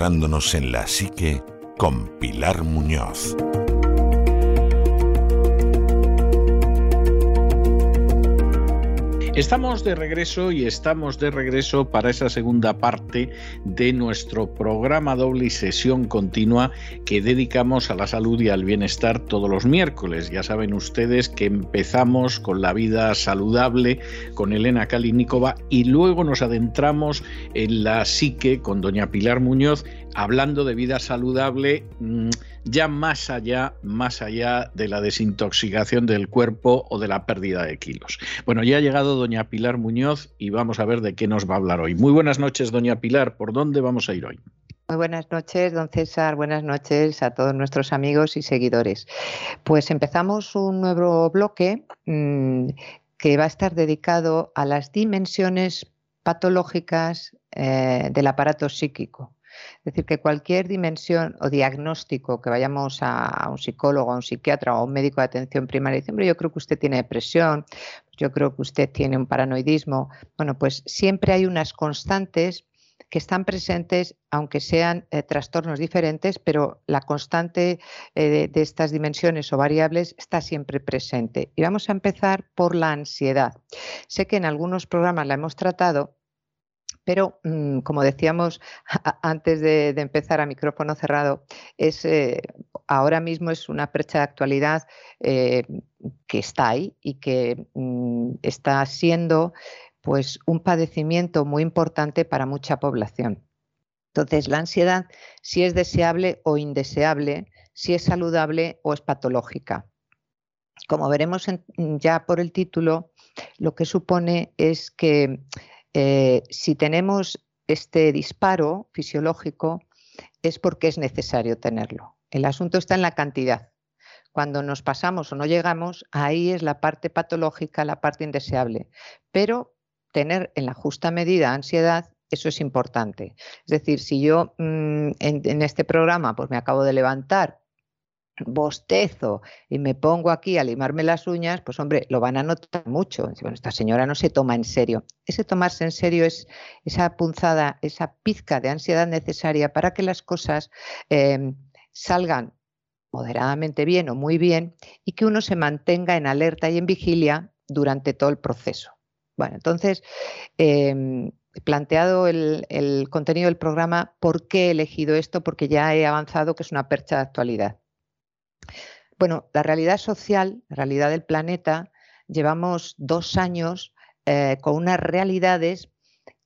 adentrándonos en la psique con Pilar Muñoz. Estamos de regreso y estamos de regreso para esa segunda parte de nuestro programa doble y sesión continua que dedicamos a la salud y al bienestar todos los miércoles. Ya saben ustedes que empezamos con la vida saludable con Elena Kalinikova y luego nos adentramos en la psique con doña Pilar Muñoz hablando de vida saludable mm, ya más allá, más allá de la desintoxicación del cuerpo o de la pérdida de kilos. Bueno, ya ha llegado doña Pilar Muñoz y vamos a ver de qué nos va a hablar hoy. Muy buenas noches, doña Pilar. ¿Por dónde vamos a ir hoy? Muy buenas noches, don César. Buenas noches a todos nuestros amigos y seguidores. Pues empezamos un nuevo bloque mm, que va a estar dedicado a las dimensiones patológicas eh, del aparato psíquico. Es decir, que cualquier dimensión o diagnóstico que vayamos a, un psicólogo, a un psiquiatra o a un médico de atención primaria y dicen, yo creo que usted tiene depresión, yo creo que usted tiene un paranoidismo. Bueno, pues siempre hay unas constantes que están presentes, aunque sean eh, trastornos diferentes, pero la constante eh, de, estas dimensiones o variables está siempre presente. Y vamos a empezar por la ansiedad. Sé que en algunos programas la hemos tratado, pero, mm, como decíamos antes de, empezar a micrófono cerrado, eh, ahora mismo es una percha de actualidad eh, que está ahí y que mm, está siendo pues, un padecimiento muy importante para mucha población. Entonces, la ansiedad, si es deseable o indeseable, si es saludable o es patológica. Como veremos ya por el título, lo que supone es que eh, si tenemos este disparo fisiológico es porque es necesario tenerlo. El asunto está en la cantidad. Cuando nos pasamos o no llegamos, ahí es la parte patológica, la parte indeseable. Pero tener en la justa medida ansiedad, eso es importante. Es decir, si yo mm, en, en, este programa pues me acabo de levantar bostezo y me pongo aquí a limarme las uñas, pues hombre, lo van a notar mucho. Bueno, esta señora no se toma en serio. Ese tomarse en serio es esa punzada, esa pizca de ansiedad necesaria para que las cosas em, salgan moderadamente bien o muy bien y que uno se mantenga en alerta y en vigilia durante todo el proceso. Bueno, entonces, eh, planteado el, el contenido del programa, ¿por qué he elegido esto? Porque ya he avanzado que es una percha de actualidad. Bueno, la realidad social, la realidad del planeta, llevamos dos años eh, con unas realidades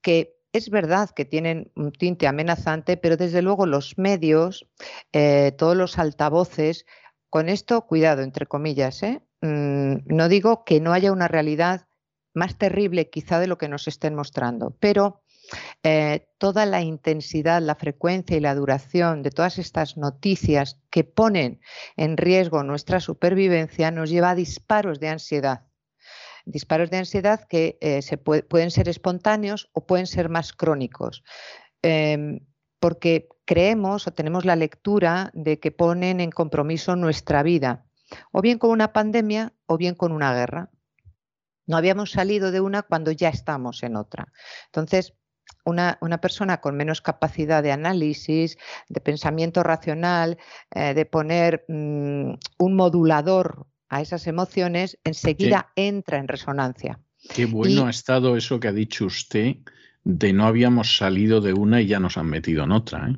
que es verdad que tienen un tinte amenazante, pero desde luego los medios, eh, todos los altavoces, con esto, cuidado, entre comillas, ¿eh? mm, no digo que no haya una realidad más terrible quizá de lo que nos estén mostrando, pero eh, toda la intensidad, la frecuencia y la duración de todas estas noticias que ponen en riesgo nuestra supervivencia nos lleva a disparos de ansiedad. Disparos de ansiedad que eh, se pueden ser espontáneos o pueden ser más crónicos. Em, porque creemos o tenemos la lectura de que ponen en compromiso nuestra vida, o bien con una pandemia o bien con una guerra. No habíamos salido de una cuando ya estamos en otra. Entonces, una, persona con menos capacidad de análisis, de pensamiento racional, eh, de poner mm, un modulador a esas emociones, enseguida entra en resonancia. Qué bueno ha estado eso que ha dicho usted de no habíamos salido de una y ya nos han metido en otra. ¿eh?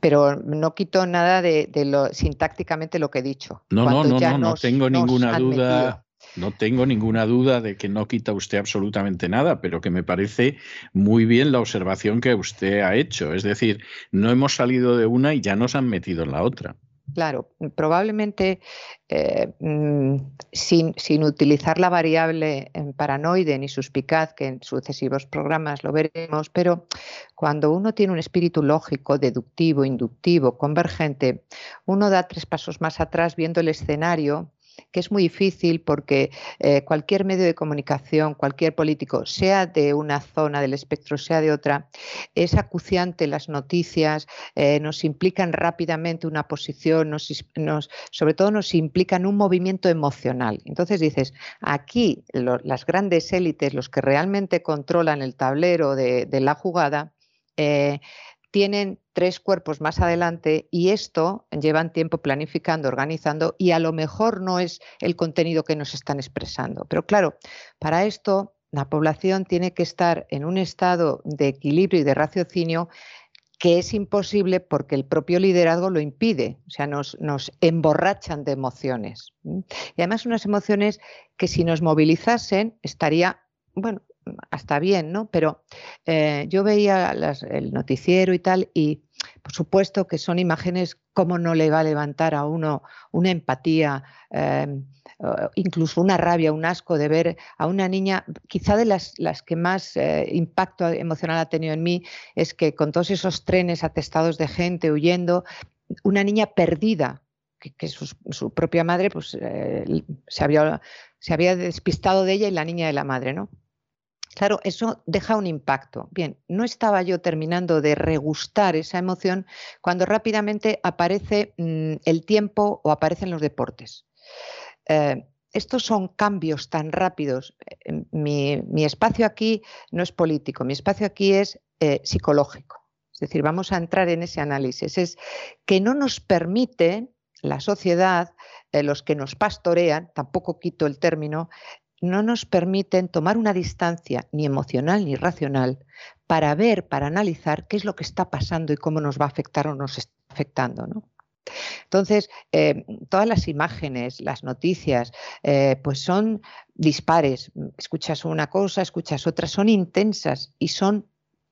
Pero no quito nada de, lo sintácticamente lo que he dicho. No, no, no, no, no tengo ninguna duda. No tengo ninguna duda de que no quita usted absolutamente nada, pero que me parece muy bien la observación que usted ha hecho. Es decir, no hemos salido de una y ya nos han metido en la otra. Claro, probablemente eh, mm, sin, sin, utilizar la variable en paranoide ni suspicaz, que en sucesivos programas lo veremos, pero cuando uno tiene un espíritu lógico, deductivo, inductivo, convergente, uno da tres pasos más atrás viendo el escenario que es muy difícil porque eh, cualquier medio de comunicación, cualquier político, sea de una zona del espectro, sea de otra, es acuciante las noticias, eh, nos implican rápidamente una posición, nos, sobre todo nos implican un movimiento emocional. Entonces dices, aquí las grandes élites, los que realmente controlan el tablero de, la jugada, eh, tienen tres cuerpos más adelante y esto llevan tiempo planificando, organizando y a lo mejor no es el contenido que nos están expresando. Pero claro, para esto la población tiene que estar en un estado de equilibrio y de raciocinio que es imposible porque el propio liderazgo lo impide, o sea, nos, nos emborrachan de emociones. Y además unas emociones que si nos movilizasen estaría, bueno, hasta bien, ¿no? Pero eh, yo veía el noticiero y tal, y por supuesto que son imágenes, ¿cómo no le va a levantar a uno una empatía, em, incluso una rabia, un asco de ver a una niña, quizá de las, las que más eh, impacto emocional ha tenido en mí, es que con todos esos trenes atestados de gente huyendo, una niña perdida, que, su, propia madre pues, eh, se, había, se había despistado de ella y la niña de la madre, ¿no? Claro, eso deja un impacto. Bien, no estaba yo terminando de regustar esa emoción cuando rápidamente aparece mm, el tiempo o aparecen los deportes. Eh, estos son cambios tan rápidos. Eh, mi, espacio aquí no es político, mi espacio aquí es eh, psicológico. Es decir, vamos a entrar en ese análisis. Es que no nos permite la sociedad, los que nos pastorean, tampoco quito el término, no nos permiten tomar una distancia ni emocional ni racional para ver, para analizar qué es lo que está pasando y cómo nos va a afectar o nos está afectando. Entonces, eh, todas las imágenes, las noticias, eh, pues son dispares. Escuchas una cosa, escuchas otra, son intensas y son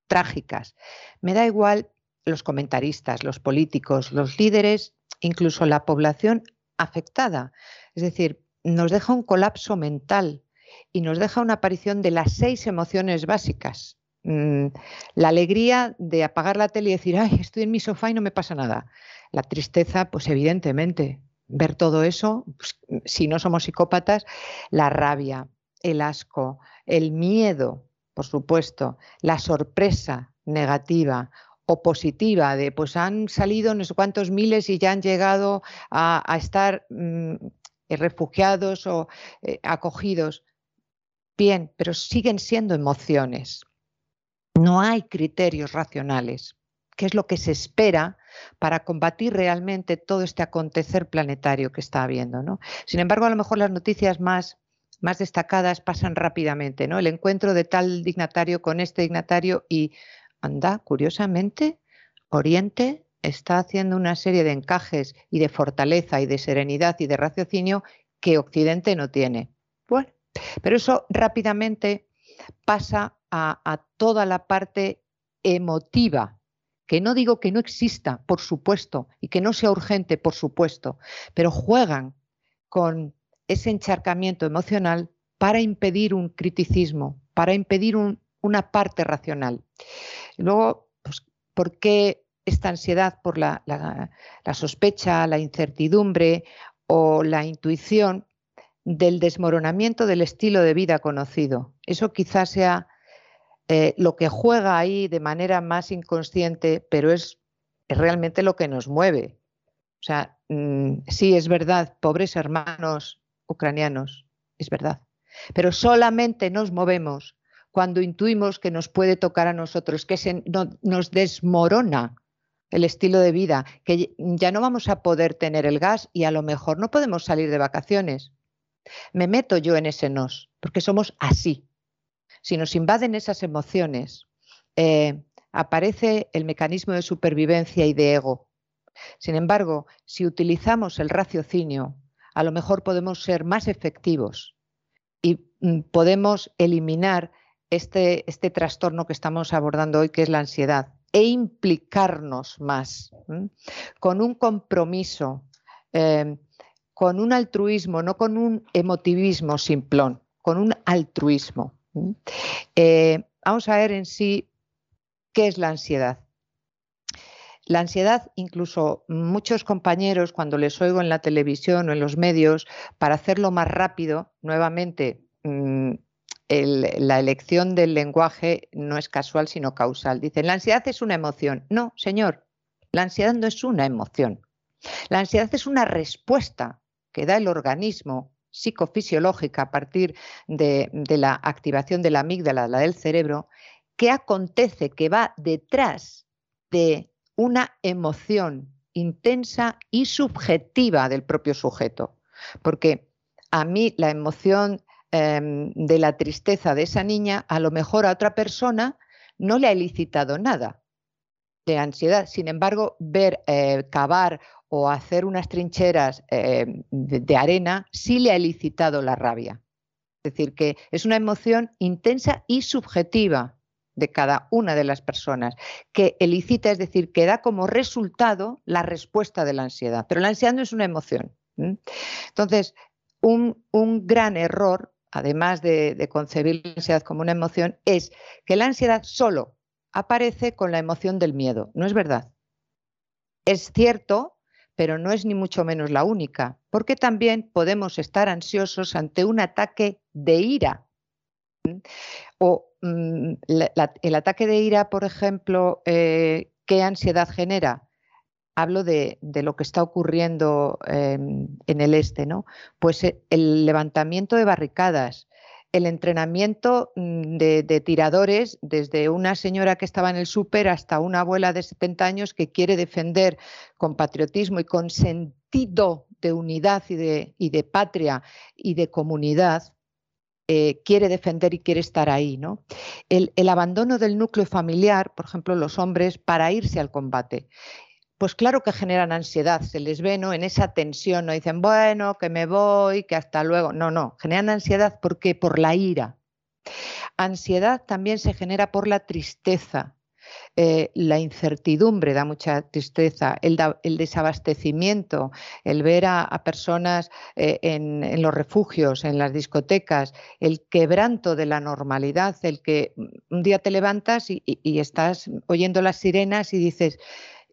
trágicas. Me da igual los comentaristas, los políticos, los líderes, incluso la población afectada. Es decir, nos deja un colapso mental y nos deja una aparición de las seis emociones básicas. Mm, la alegría de apagar la tele y decir, ay, estoy en mi sofá y no me pasa nada. La tristeza, pues evidentemente, ver todo eso, pues, si no somos psicópatas, la rabia, el asco, el miedo, por supuesto, la sorpresa negativa o positiva de pues han salido no sé cuántos miles y ya han llegado a, estar mm, eh, refugiados o eh, acogidos. Bien, pero siguen siendo emociones. No hay criterios racionales, que es lo que se espera para combatir realmente todo este acontecer planetario que está habiendo. ¿no? Sin embargo, a lo mejor las noticias más, más destacadas pasan rápidamente, ¿no? El encuentro de tal dignatario con este dignatario y anda, curiosamente, Oriente está haciendo una serie de encajes y de fortaleza y de serenidad y de raciocinio que Occidente no tiene. Bueno, pero eso rápidamente pasa a, toda la parte emotiva, que no digo que no exista, por supuesto, y que no sea urgente, por supuesto, pero juegan con ese encharcamiento emocional para impedir un criticismo, para impedir una parte racional. Luego, pues, ¿por qué esta ansiedad por la, sospecha, la incertidumbre o la intuición del desmoronamiento del estilo de vida conocido. Eso quizás sea eh, lo que juega ahí de manera más inconsciente, pero es, realmente lo que nos mueve. O sea, mm, sí es verdad, pobres hermanos ucranianos, es verdad. Pero solamente nos movemos cuando intuimos que nos puede tocar a nosotros, que se, nos desmorona el estilo de vida, que ya no vamos a poder tener el gas y a lo mejor no podemos salir de vacaciones. Me meto yo en ese nos, porque somos así. Si nos invaden esas emociones, eh, aparece el mecanismo de supervivencia y de ego. Sin embargo, si utilizamos el raciocinio, a lo mejor podemos ser más efectivos y mm, podemos eliminar este, este trastorno que estamos abordando hoy, que es la ansiedad e implicarnos más, con un compromiso eh, con un altruismo, no con un emotivismo simplón, con un altruismo. Eh, vamos a ver en sí qué es la ansiedad. La ansiedad, incluso muchos compañeros, cuando les oigo en la televisión o en los medios, para hacerlo más rápido, nuevamente, la elección del lenguaje no es casual, sino causal. Dicen, la ansiedad es una emoción. No, señor, la ansiedad no es una emoción. La ansiedad es una respuesta que da el organismo psicofisiológica a partir de, de la activación de la amígdala, la del cerebro, que acontece, que va detrás de una emoción intensa y subjetiva del propio sujeto. Porque a mí la emoción Em, de la tristeza de esa niña, a lo mejor a otra persona no le ha elicitado nada de ansiedad. Sin embargo, ver eh, cavar o hacer unas trincheras em, de, arena sí le ha elicitado la rabia. Es decir, que es una emoción intensa y subjetiva de cada una de las personas, que elicita, es decir, que da como resultado la respuesta de la ansiedad. Pero la ansiedad no es una emoción. Entonces, un, un gran error además de, concebir la ansiedad como una emoción, es que la ansiedad solo aparece con la emoción del miedo. No es verdad. Es cierto, pero no es ni mucho menos la única, porque también podemos estar ansiosos ante un ataque de ira. O mm, el ataque de ira, por ejemplo, eh, ¿qué ansiedad genera? Hablo de, lo que está ocurriendo en el este, ¿no? Pues eh, el levantamiento de barricadas, el entrenamiento mm, de, tiradores, desde una señora que estaba en el súper hasta una abuela de 70 años que quiere defender con patriotismo y con sentido de unidad y de, y de patria y de comunidad, eh, quiere defender y quiere estar ahí. ¿no? El, el abandono del núcleo familiar, por ejemplo, los hombres, para irse al combate pues claro que generan ansiedad, se les ve ¿no? en esa tensión, no dicen, bueno, que me voy, que hasta luego. No, no, generan ansiedad porque por la ira. Ansiedad también se genera por la tristeza. Eh, la incertidumbre da mucha tristeza, el, desabastecimiento, el ver a, personas eh, en, los refugios, en las discotecas, el quebranto de la normalidad, el que un día te levantas y estás oyendo las sirenas y dices,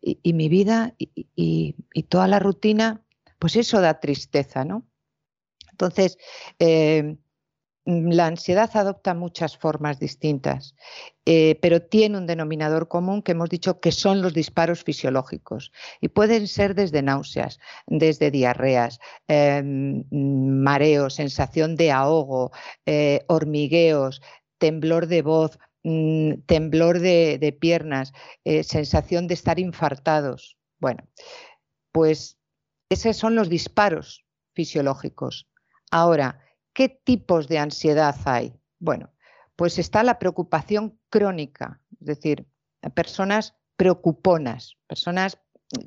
y, mi vida y, toda la rutina, pues eso da tristeza, ¿no? Entonces, eh, la ansiedad adopta muchas formas distintas, eh, pero tiene un denominador común que hemos dicho que son los disparos fisiológicos y pueden ser desde náuseas, desde diarreas, em, mareos, sensación de ahogo, eh, hormigueos, temblor de voz, Mm, temblor de, piernas, eh, sensación de estar infartados. Bueno, pues esos son los disparos fisiológicos. Ahora, ¿qué tipos de ansiedad hay? Bueno, pues está la preocupación crónica, es decir, personas preocuponas, personas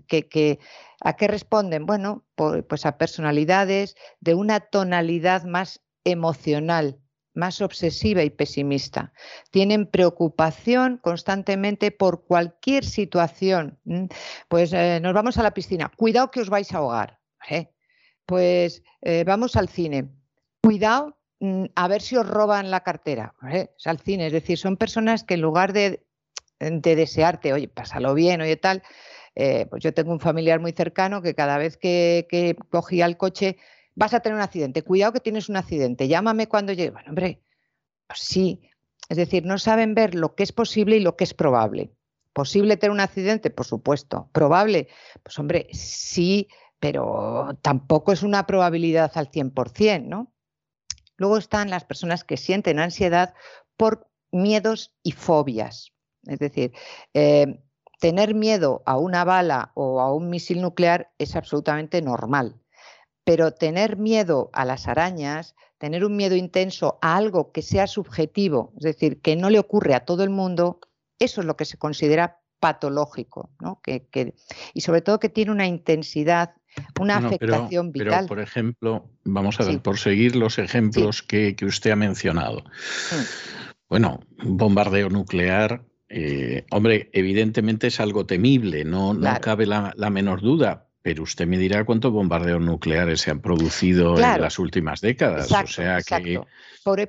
que, ¿a qué responden? Bueno, pues a personalidades de una tonalidad más emocional, más obsesiva y pesimista. Tienen preocupación constantemente por cualquier situación. Pues eh, nos vamos a la piscina, cuidado que os vais a ahogar. Pues eh, vamos al cine, cuidado mm, a ver si os roban la cartera. Es al cine, es decir, son personas que en lugar de, desearte, oye, pásalo bien, oye tal, eh, pues yo tengo un familiar muy cercano que cada vez que cogía el coche vas a tener un accidente, cuidado que tienes un accidente, llámame cuando llegue. Bueno, hombre, pues sí, es decir, no saben ver lo que es posible y lo que es probable. ¿Posible tener un accidente? Por supuesto. ¿Probable? Pues hombre, sí, pero tampoco es una probabilidad al 100%, ¿no? Luego están las personas que sienten ansiedad por miedos y fobias. Es decir, eh, tener miedo a una bala o a un misil nuclear es absolutamente normal pero tener miedo a las arañas, tener un miedo intenso a algo que sea subjetivo, es decir, que no le ocurre a todo el mundo, eso es lo que se considera patológico, ¿no? que, y sobre todo que tiene una intensidad, una afectación vital. Pero, por ejemplo, vamos a ver, por seguir los ejemplos que, usted ha mencionado. Mm. Bueno, bombardeo nuclear, eh, hombre, evidentemente es algo temible, no, no cabe la menor duda, Pero usted me dirá cuántos bombardeos nucleares se han producido en las últimas décadas. o sea que,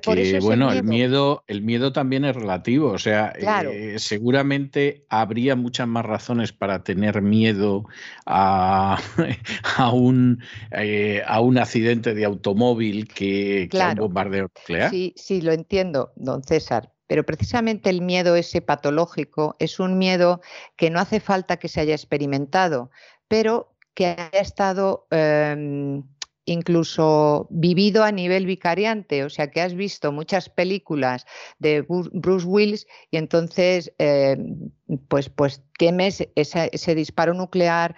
e, bueno, el miedo. el miedo, también es relativo. O sea, eh, seguramente habría muchas más razones para tener miedo a, a, un, eh, a un accidente de automóvil que, a un bombardeo nuclear. Sí, sí, lo entiendo, don César. Pero precisamente el miedo ese patológico es un miedo que no hace falta que se haya experimentado, pero que haya estado em, incluso vivido a nivel vicariante, o sea, que has visto muchas películas de Bruce Willis y entonces em, pues, pues temes ese disparo nuclear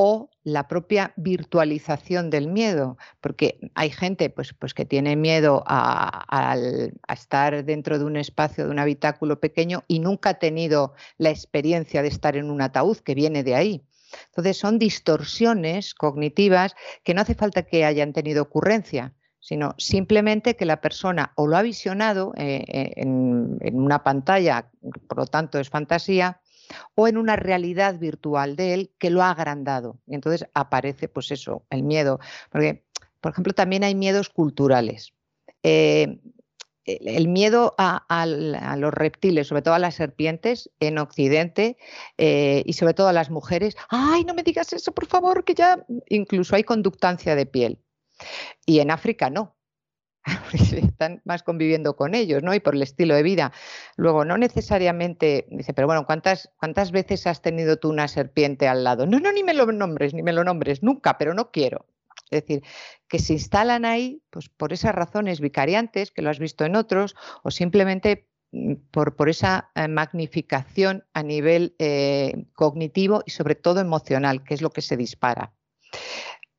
o la propia virtualización del miedo, porque hay gente pues, pues que tiene miedo a, estar dentro de un espacio, de un habitáculo pequeño y nunca ha tenido la experiencia de estar en un ataúd, que viene de ahí. Entonces son distorsiones cognitivas que no hace falta que hayan tenido ocurrencia, sino simplemente que la persona o lo ha visionado eh, eh, en, una pantalla, por lo tanto es fantasía, o en una realidad virtual de él que lo ha agrandado. Y entonces aparece, pues eso, el miedo. Porque, por ejemplo, también hay miedos culturales. Eh, el miedo a, los reptiles, sobre todo a las serpientes en Occidente eh, y sobre todo a las mujeres. Ay, no me digas eso, por favor, que ya incluso hay conductancia de piel. Y en África no. Están más conviviendo con ellos, ¿no? Y por el estilo de vida. Luego, no necesariamente, dice, pero bueno, ¿cuántas, ¿cuántas veces has tenido tú una serpiente al lado? No, no, ni me lo nombres, ni me lo nombres, nunca, pero no quiero. Es decir, que se instalan ahí pues, por esas razones vicariantes, que lo has visto en otros, o simplemente mm, por, esa eh, magnificación a nivel eh, cognitivo y sobre todo emocional, que es lo que se dispara.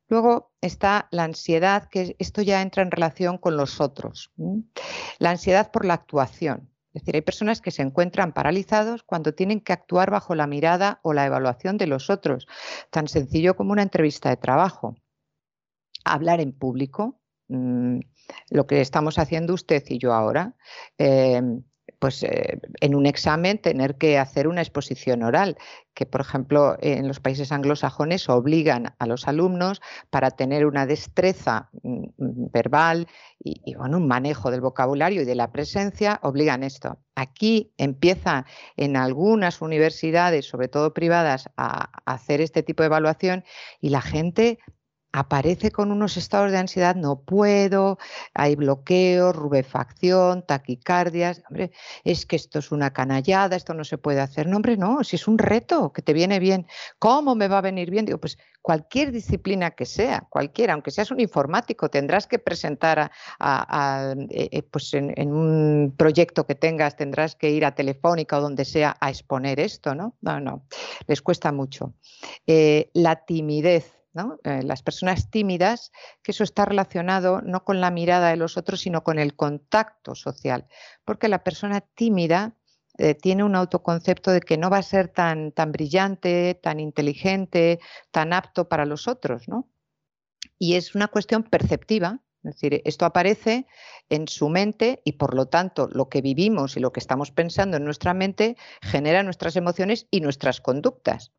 Luego está la ansiedad, que esto ya entra en relación con los otros. La ansiedad por la actuación. Es decir, hay personas que se encuentran paralizados cuando tienen que actuar bajo la mirada o la evaluación de los otros, tan sencillo como una entrevista de trabajo hablar en público, mm, lo que estamos haciendo usted y yo ahora, em, pues eh, en un examen tener que hacer una exposición oral, que por ejemplo en los países anglosajones obligan a los alumnos para tener una destreza mm, mm, verbal y, y un manejo del vocabulario y de la presencia, obligan esto. Aquí empieza en algunas universidades, sobre todo privadas, a hacer este tipo de evaluación y la gente aparece con unos estados de ansiedad, no puedo, hay bloqueos, rubefacción, taquicardias, hombre, es que esto es una canallada, esto no se puede hacer, no, hombre, no, si es un reto que te viene bien, ¿cómo me va a venir bien? Digo, pues cualquier disciplina que sea, cualquiera, aunque seas un informático, tendrás que presentar a, eh, eh, pues en, un proyecto que tengas, tendrás que ir a Telefónica o donde sea a exponer esto, ¿no? No, no, les cuesta mucho. Eh, la timidez eh, las personas tímidas, que eso está relacionado no con la mirada de los otros, sino con el contacto social, porque la persona tímida eh, tiene un autoconcepto de que no va a ser tan, tan brillante, tan inteligente, tan apto para los otros, ¿no? Y es una cuestión perceptiva, es decir, esto aparece en su mente y por lo tanto lo que vivimos y lo que estamos pensando en nuestra mente genera nuestras emociones y nuestras conductas.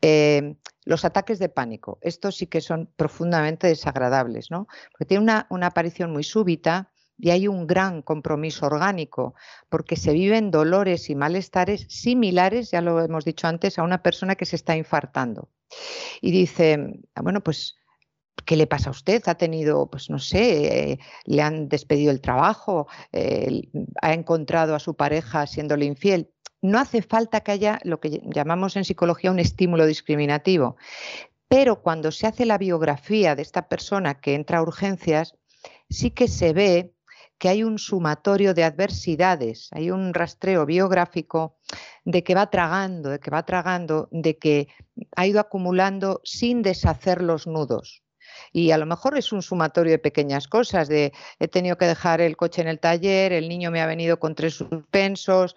Eh, los ataques de pánico, estos sí que son profundamente desagradables, ¿no? Porque tiene una, aparición muy súbita, y hay un gran compromiso orgánico, porque se viven dolores y malestares similares, ya lo hemos dicho antes, a una persona que se está infartando. Y dice, ah, bueno, pues, ¿qué le pasa a usted? ¿Ha tenido, pues no sé, eh, le han despedido el trabajo? Eh, ¿Ha encontrado a su pareja siéndole infiel? No hace falta que haya lo que llamamos en psicología un estímulo discriminativo. Pero cuando se hace la biografía de esta persona que entra a urgencias, sí que se ve que hay un sumatorio de adversidades, hay un rastreo biográfico de que va tragando, de que va tragando, de que ha ido acumulando sin deshacer los nudos. Y a lo mejor es un sumatorio de pequeñas cosas, de he tenido que dejar el coche en el taller, el niño me ha venido con tres suspensos,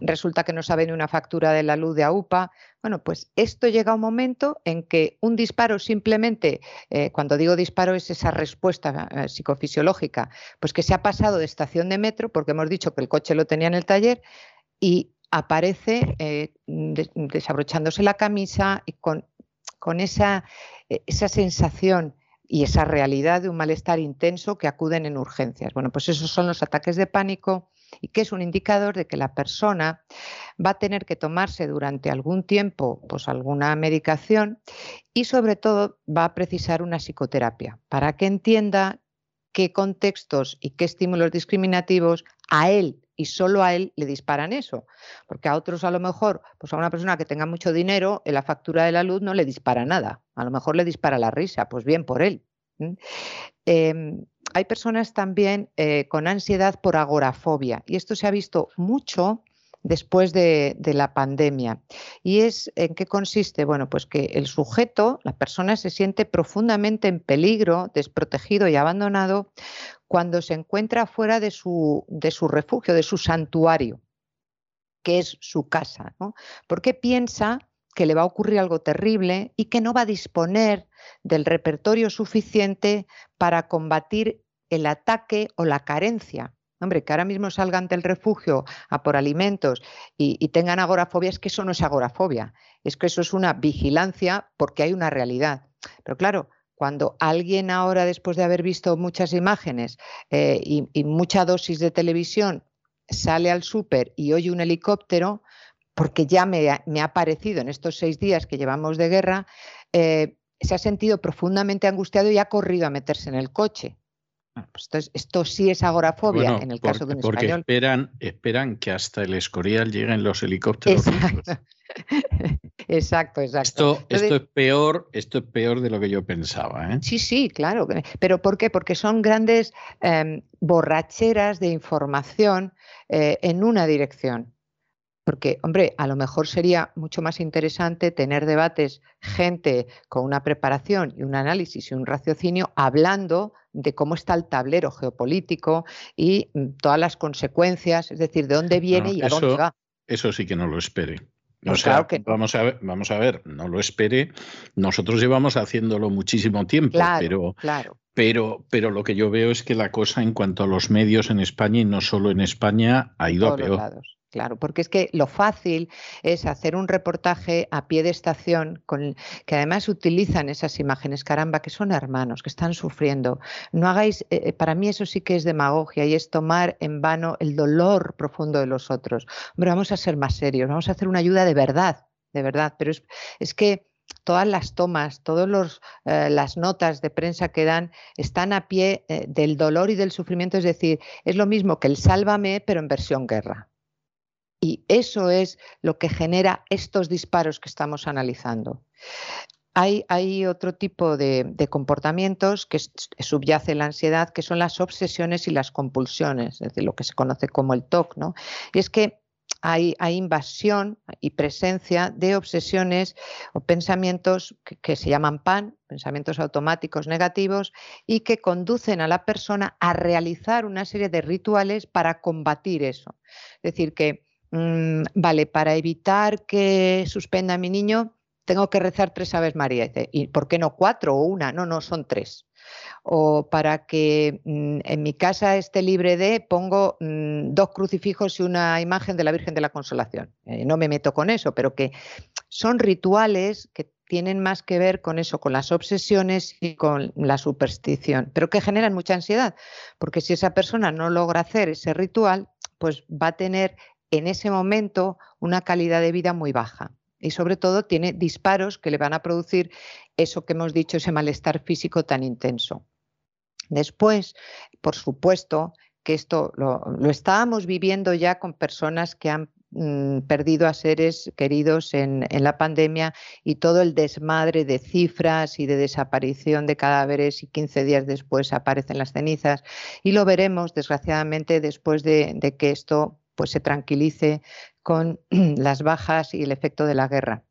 resulta que no sabe ni una factura de la luz de AUPA. Bueno, pues esto llega a un momento en que un disparo simplemente, eh, cuando digo disparo es esa respuesta eh, psicofisiológica, pues que se ha pasado de estación de metro, porque hemos dicho que el coche lo tenía en el taller, y aparece eh, desabrochándose la camisa y con con esa, esa sensación y esa realidad de un malestar intenso que acuden en urgencias. Bueno, pues esos son los ataques de pánico y que es un indicador de que la persona va a tener que tomarse durante algún tiempo pues alguna medicación y sobre todo va a precisar una psicoterapia para que entienda qué contextos y qué estímulos discriminativos a él y solo a él le disparan eso. Porque a otros a lo mejor, pues a una persona que tenga mucho dinero, en la factura de la luz no le dispara nada. A lo mejor le dispara la risa, pues bien por él. Em, hay personas también eh, con ansiedad por agorafobia y esto se ha visto mucho después de, la pandemia. ¿Y es en qué consiste? Bueno, pues que el sujeto, la persona se siente profundamente en peligro, desprotegido y abandonado cuando se encuentra fuera de su, de su refugio, de su santuario, que es su casa, ¿no? Porque piensa que le va a ocurrir algo terrible y que no va a disponer del repertorio suficiente para combatir el ataque o la carencia Hombre, que ahora mismo salgan del refugio a por alimentos y, tengan agorafobia, es que eso no es agorafobia, es que eso es una vigilancia porque hay una realidad. Pero claro, cuando alguien ahora, después de haber visto muchas imágenes eh, y, mucha dosis de televisión, sale al súper y oye un helicóptero, porque ya me, ha parecido en estos seis días que llevamos de guerra, eh, se ha sentido profundamente angustiado y ha corrido a meterse en el coche. Pues esto, sí es agorafobia en el caso de un porque esperan, esperan que hasta el Escorial lleguen los helicópteros. Exacto, exacto. Esto, esto, es peor, esto es peor de lo que yo pensaba. ¿eh? Sí, sí, claro. Pero ¿por qué? Porque son grandes em, borracheras de información eh, en una dirección. Porque, hombre, a lo mejor sería mucho más interesante tener debates, gente con una preparación y un análisis y un raciocinio hablando de cómo está el tablero geopolítico y mm, todas las consecuencias, es decir, de dónde viene y a dónde va. Eso sí que no lo espere. O sea, vamos, a ver, vamos a ver, no lo espere. Nosotros llevamos haciéndolo muchísimo tiempo, pero, claro. Pero, pero lo que yo veo es que la cosa en cuanto a los medios en España y no solo en España ha ido a peor. Claro, porque es que lo fácil es hacer un reportaje a pie de estación con que además utilizan esas imágenes, caramba, que son hermanos, que están sufriendo. No hagáis, eh, eh, para mí eso sí que es demagogia y es tomar en vano el dolor profundo de los otros. Hombre, vamos a ser más serios, vamos a hacer una ayuda de verdad, de verdad, pero es, que todas las tomas, todas eh, las notas de prensa que dan están a pie del dolor y del sufrimiento, es decir, es lo mismo que el sálvame, pero en versión guerra. Y eso es lo que genera estos disparos que estamos analizando. Hay, otro tipo de, comportamientos que subyace la ansiedad, que son las obsesiones y las compulsiones, es decir, lo que se conoce como el TOC. ¿no? Y es que hay, invasión y presencia de obsesiones o pensamientos que, que, se llaman PAN, pensamientos automáticos negativos, y que conducen a la persona a realizar una serie de rituales para combatir eso. Es decir, que Mm, vale, para evitar que suspenda a mi niño, tengo que rezar tres Aves María. ¿Y por qué no cuatro o una? No, no, son tres. O para que mm, en mi casa esté libre de, pongo mm, dos crucifijos y una imagen de la Virgen de la Consolación. Eh, no me meto con eso, pero que son rituales que tienen más que ver con eso, con las obsesiones y con la superstición, pero que generan mucha ansiedad, porque si esa persona no logra hacer ese ritual, pues va a tener en ese momento una calidad de vida muy baja. Y sobre todo tiene disparos que le van a producir eso que hemos dicho, ese malestar físico tan intenso. Después, por supuesto, que esto lo, estábamos viviendo ya con personas que han mm, perdido a seres queridos en, la pandemia y todo el desmadre de cifras y de desaparición de cadáveres y 15 días después aparecen las cenizas. Y lo veremos, desgraciadamente, después de, de que esto pues se tranquilice con las bajas y el efecto de la guerra.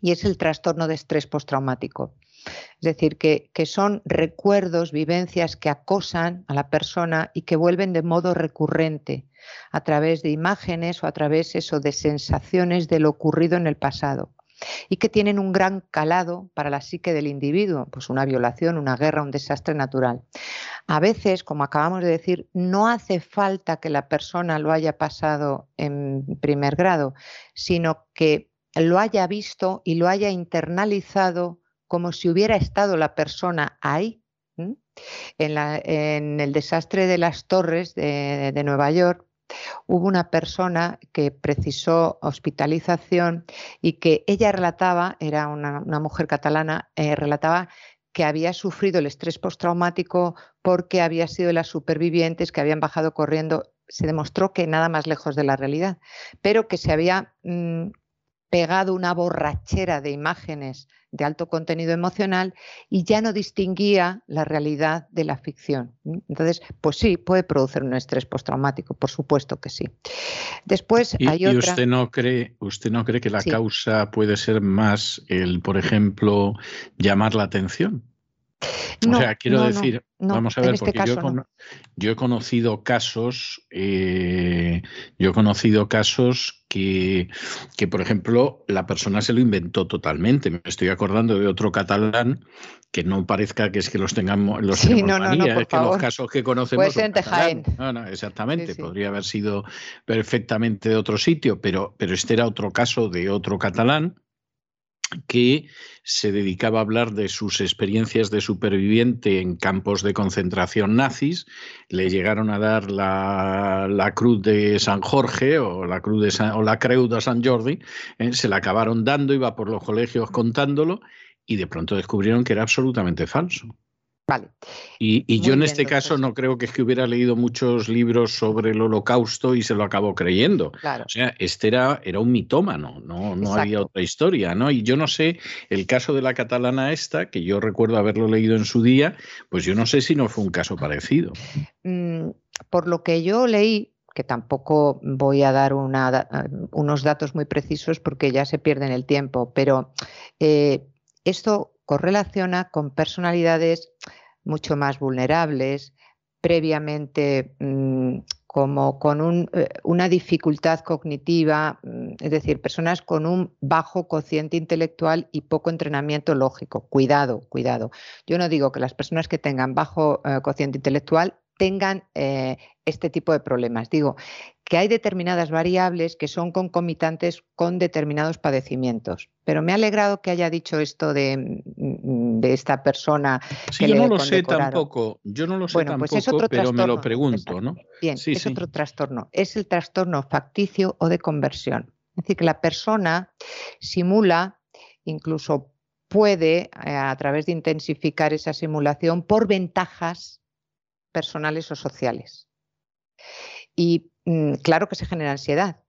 Y es el trastorno de estrés postraumático. Es decir, que, que, son recuerdos, vivencias que acosan a la persona y que vuelven de modo recurrente a través de imágenes o a través eso, de sensaciones de lo ocurrido en el pasado y que tienen un gran calado para la psique del individuo, pues una violación, una guerra, un desastre natural. A veces, como acabamos de decir, no hace falta que la persona lo haya pasado en primer grado, sino que lo haya visto y lo haya internalizado como si hubiera estado la persona ahí. En, el desastre de las torres de, Nueva York, hubo una persona que precisó hospitalización y que ella relataba, era una, mujer catalana, eh, relataba que había sufrido el estrés postraumático porque había sido de las supervivientes que habían bajado corriendo. Se demostró que nada más lejos de la realidad, pero que se había mm, pegado una borrachera de imágenes de alto contenido emocional y ya no distinguía la realidad de la ficción. Entonces, pues sí, puede producir un estrés postraumático, por supuesto que sí. Después hay otra... ¿Y usted no cree, usted no cree que la causa puede ser más el, por ejemplo, llamar la atención? O sea, quiero decir, vamos a ver, este porque yo, he conocido casos, eh, yo he conocido casos que, que, por ejemplo, la persona se lo inventó totalmente. Me estoy acordando de otro catalán que no parezca que es que los tengamos, los sí, no, no, es que los casos que conocemos. Puede ser no, exactamente. Podría haber sido perfectamente de otro sitio, pero, pero este era otro caso de otro catalán que se dedicaba a hablar de sus experiencias de superviviente en campos de concentración nazis. Le llegaron a dar la, cruz de San Jorge o la cruz de o la Creu de San Jordi. ¿eh? Se la acabaron dando, iba por los colegios contándolo y de pronto descubrieron que era absolutamente falso. Y, yo en este caso no creo que es que hubiera leído muchos libros sobre el holocausto y se lo acabó creyendo. O sea, este era, era un mitómano, no, no había otra historia, ¿no? Y yo no sé, el caso de la catalana esta, que yo recuerdo haberlo leído en su día, pues yo no sé si no fue un caso parecido. Mm, por lo que yo leí, que tampoco voy a dar unos datos muy precisos porque ya se pierde el tiempo, pero eh, esto correlaciona con personalidades mucho más vulnerables, previamente mm, como con eh, una dificultad cognitiva, mm, es decir, personas con un bajo cociente intelectual y poco entrenamiento lógico. Cuidado, cuidado. Yo no digo que las personas que tengan bajo eh, cociente intelectual tengan eh, este tipo de problemas. Digo que hay determinadas variables que son concomitantes con determinados padecimientos. Pero me ha alegrado que haya dicho esto de, mm, esta persona. Sí, yo no lo sé tampoco. Yo no lo sé bueno, pues es otro pero me lo pregunto, ¿no? Bien, es otro trastorno. Es el trastorno facticio o de conversión. Es decir, que la persona simula, incluso puede, eh, a través de intensificar esa simulación, por ventajas personales o sociales. Y mm, claro que se genera ansiedad,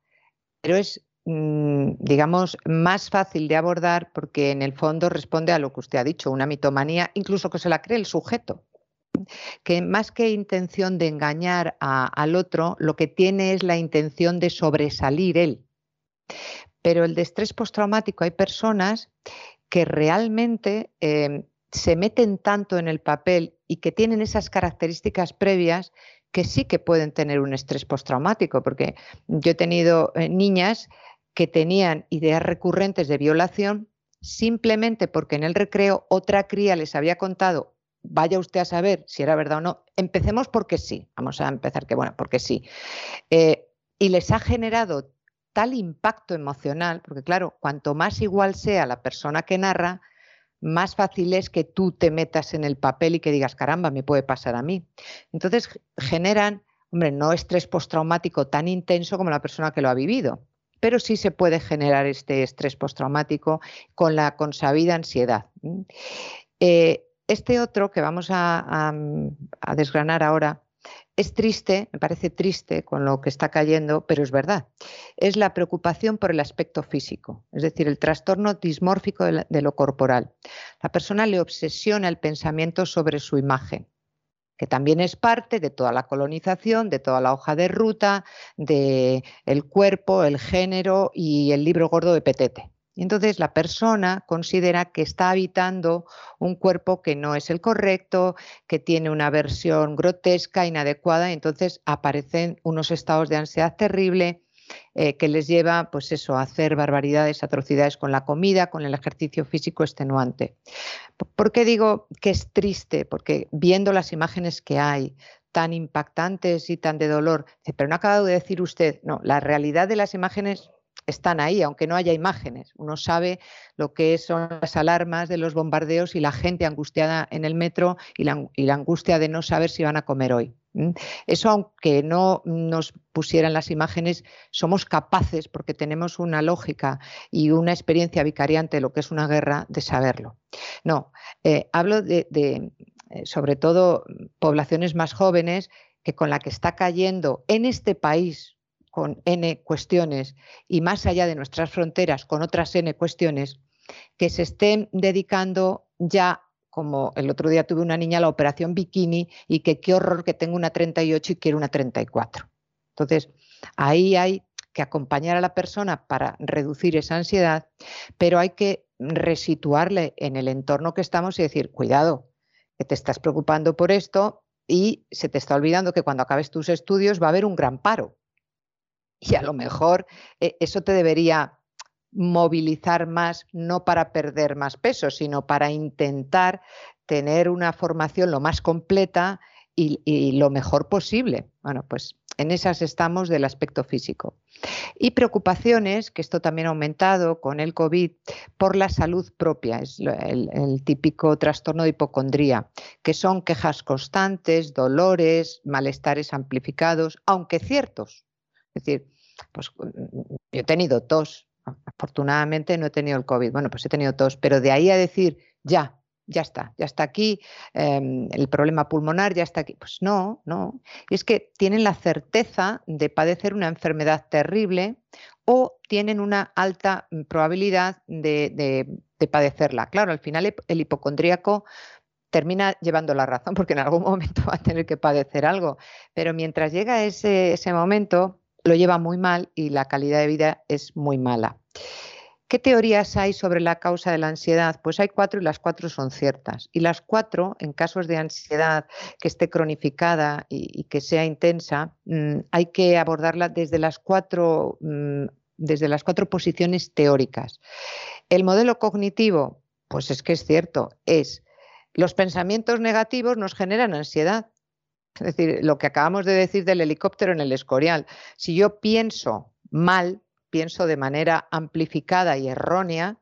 pero es, mm, digamos, más fácil de abordar porque en el fondo responde a lo que usted ha dicho, una mitomanía, incluso que se la cree el sujeto que más que intención de engañar al otro, lo que tiene es la intención de sobresalir él. Pero el de estrés postraumático hay personas que realmente em, se meten tanto en el papel y que tienen esas características previas que sí que pueden tener un estrés postraumático, porque yo he tenido eh, niñas que tenían ideas recurrentes de violación simplemente porque en el recreo otra cría les había contado, vaya usted a saber si era verdad o no, empecemos porque sí, vamos a empezar que bueno, porque sí. Eh, y les ha generado tal impacto emocional, porque claro, cuanto más igual sea la persona que narra, más fácil es que tú te metas en el papel y que digas, caramba, me puede pasar a mí. Entonces generan, hombre, no estrés postraumático tan intenso como la persona que lo ha vivido, pero sí se puede generar este estrés postraumático con la consabida ansiedad. Eh, este otro que vamos a desgranar ahora es triste, me parece triste con lo que está cayendo, pero es verdad. Es la preocupación por el aspecto físico, es decir, el trastorno dismórfico de, lo corporal. La persona le obsesiona el pensamiento sobre su imagen que también es parte de toda la colonización, de toda la hoja de ruta, del el cuerpo, el género y el libro gordo de Petete. Entonces la persona considera que está habitando un cuerpo que no es el correcto, que tiene una versión grotesca, inadecuada, y entonces aparecen unos estados de ansiedad terrible eh, que les lleva pues eso, a hacer barbaridades, atrocidades con la comida, con el ejercicio físico extenuante. ¿Por qué digo que es triste? Porque viendo las imágenes que hay, tan impactantes y tan de dolor, pero no ha acabado de decir usted, no, la realidad de las imágenes están ahí, aunque no haya imágenes. Uno sabe lo que son las alarmas de los bombardeos y la gente angustiada en el metro y la, angustia de no saber si van a comer hoy. Eso, aunque no nos pusieran las imágenes, somos capaces, porque tenemos una lógica y una experiencia vicariante de lo que es una guerra, de saberlo. No, eh, hablo de, eh, sobre todo, poblaciones más jóvenes que con la que está cayendo en este país con N cuestiones y más allá de nuestras fronteras con otras N cuestiones, que se estén dedicando ya, como el otro día tuve una niña, a la operación bikini y que qué horror que tengo una 38 y quiero una 34. Entonces, ahí hay que acompañar a la persona para reducir esa ansiedad, pero hay que resituarle en el entorno que estamos y decir, cuidado, que te estás preocupando por esto y se te está olvidando que cuando acabes tus estudios va a haber un gran paro y a lo mejor eh, eso te debería movilizar más, no para perder más peso, sino para intentar tener una formación lo más completa y, lo mejor posible. Bueno, pues en esas estamos del aspecto físico. Y preocupaciones, que esto también ha aumentado con el COVID, por la salud propia, es el, el, típico trastorno de hipocondría, que son quejas constantes, dolores, malestares amplificados, aunque ciertos. Es decir, pues mm, mm, yo he tenido tos, afortunadamente no he tenido el COVID, bueno, pues he tenido tos, pero de ahí a decir, ya, ya está, ya está aquí, em, el problema pulmonar ya está aquí. Pues no, no. Y es que tienen la certeza de padecer una enfermedad terrible o tienen una alta mm, probabilidad de, padecerla. Claro, al final el hipocondríaco termina llevando la razón porque en algún momento va a tener que padecer algo. Pero mientras llega ese, ese momento, lo lleva muy mal y la calidad de vida es muy mala. ¿Qué teorías hay sobre la causa de la ansiedad? Pues hay cuatro y las cuatro son ciertas. Y las cuatro, en casos de ansiedad que esté cronificada y, que sea intensa, mm, hay que abordarla desde las cuatro, mm, desde las cuatro posiciones teóricas. El modelo cognitivo, pues es que es cierto, es los pensamientos negativos nos generan ansiedad es decir, lo que acabamos de decir del helicóptero en el Escorial. Si yo pienso mal, pienso de manera amplificada y errónea,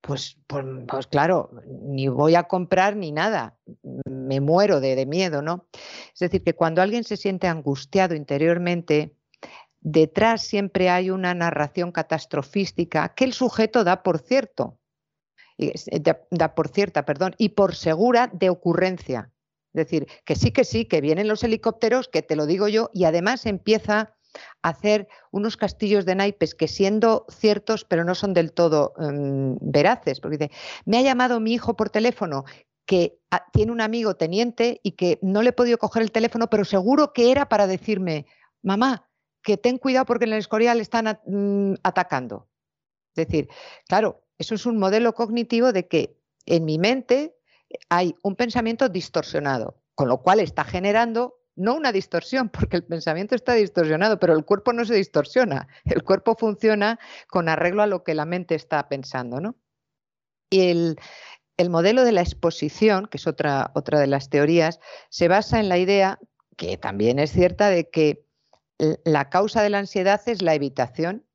pues, pues, pues claro, ni voy a comprar ni nada, me muero de, de, miedo, ¿no? Es decir, que cuando alguien se siente angustiado interiormente, detrás siempre hay una narración catastrofística que el sujeto da por cierto, da por cierta, perdón, y por segura de ocurrencia. Es decir, que sí, que sí, que vienen los helicópteros, que te lo digo yo, y además empieza a hacer unos castillos de naipes que siendo ciertos, pero no son del todo mm, veraces, porque dice, me ha llamado mi hijo por teléfono que tiene un amigo teniente y que no le he podido coger el teléfono, pero seguro que era para decirme, mamá, que ten cuidado porque en el Escorial están mm, atacando. Es decir, claro, eso es un modelo cognitivo de que en mi mente hay un pensamiento distorsionado, con lo cual está generando no una distorsión, porque el pensamiento está distorsionado, pero el cuerpo no se distorsiona. El cuerpo funciona con arreglo a lo que la mente está pensando. ¿no? Y el, el modelo de la exposición, que es otra, otra de las teorías, se basa en la idea, que también es cierta, de que la causa de la ansiedad es la evitación